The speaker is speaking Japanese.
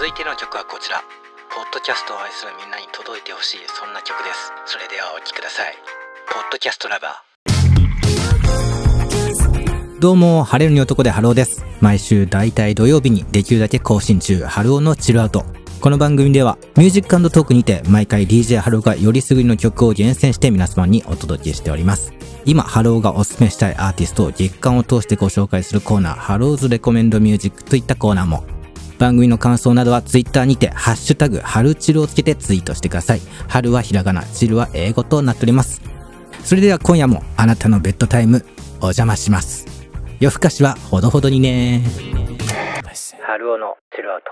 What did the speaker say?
続いての曲はこちらポッドキャストを愛するみんなに届いてほしいそんな曲ですそれではお聴きくださいポッドキャストラバーどうも、晴れるに男でハローです。毎週大体土曜日にできるだけ更新中、ハローの chillout。この番組では、ミュージックトークにて、毎回 DJ ハローがよりすぐりの曲を厳選して皆様にお届けしております。今、ハローがおすすめしたいアーティストを月間を通してご紹介するコーナー、ハローズ Recommend Music といったコーナーも、番組の感想などはツイッターにて、ハッシュタグ、春チルをつけてツイートしてください。春はひらがな、チルは英語となっております。それでは今夜もあなたのベッドタイム、お邪魔します。夜更かしはほどほどにね。春尾のチルアウト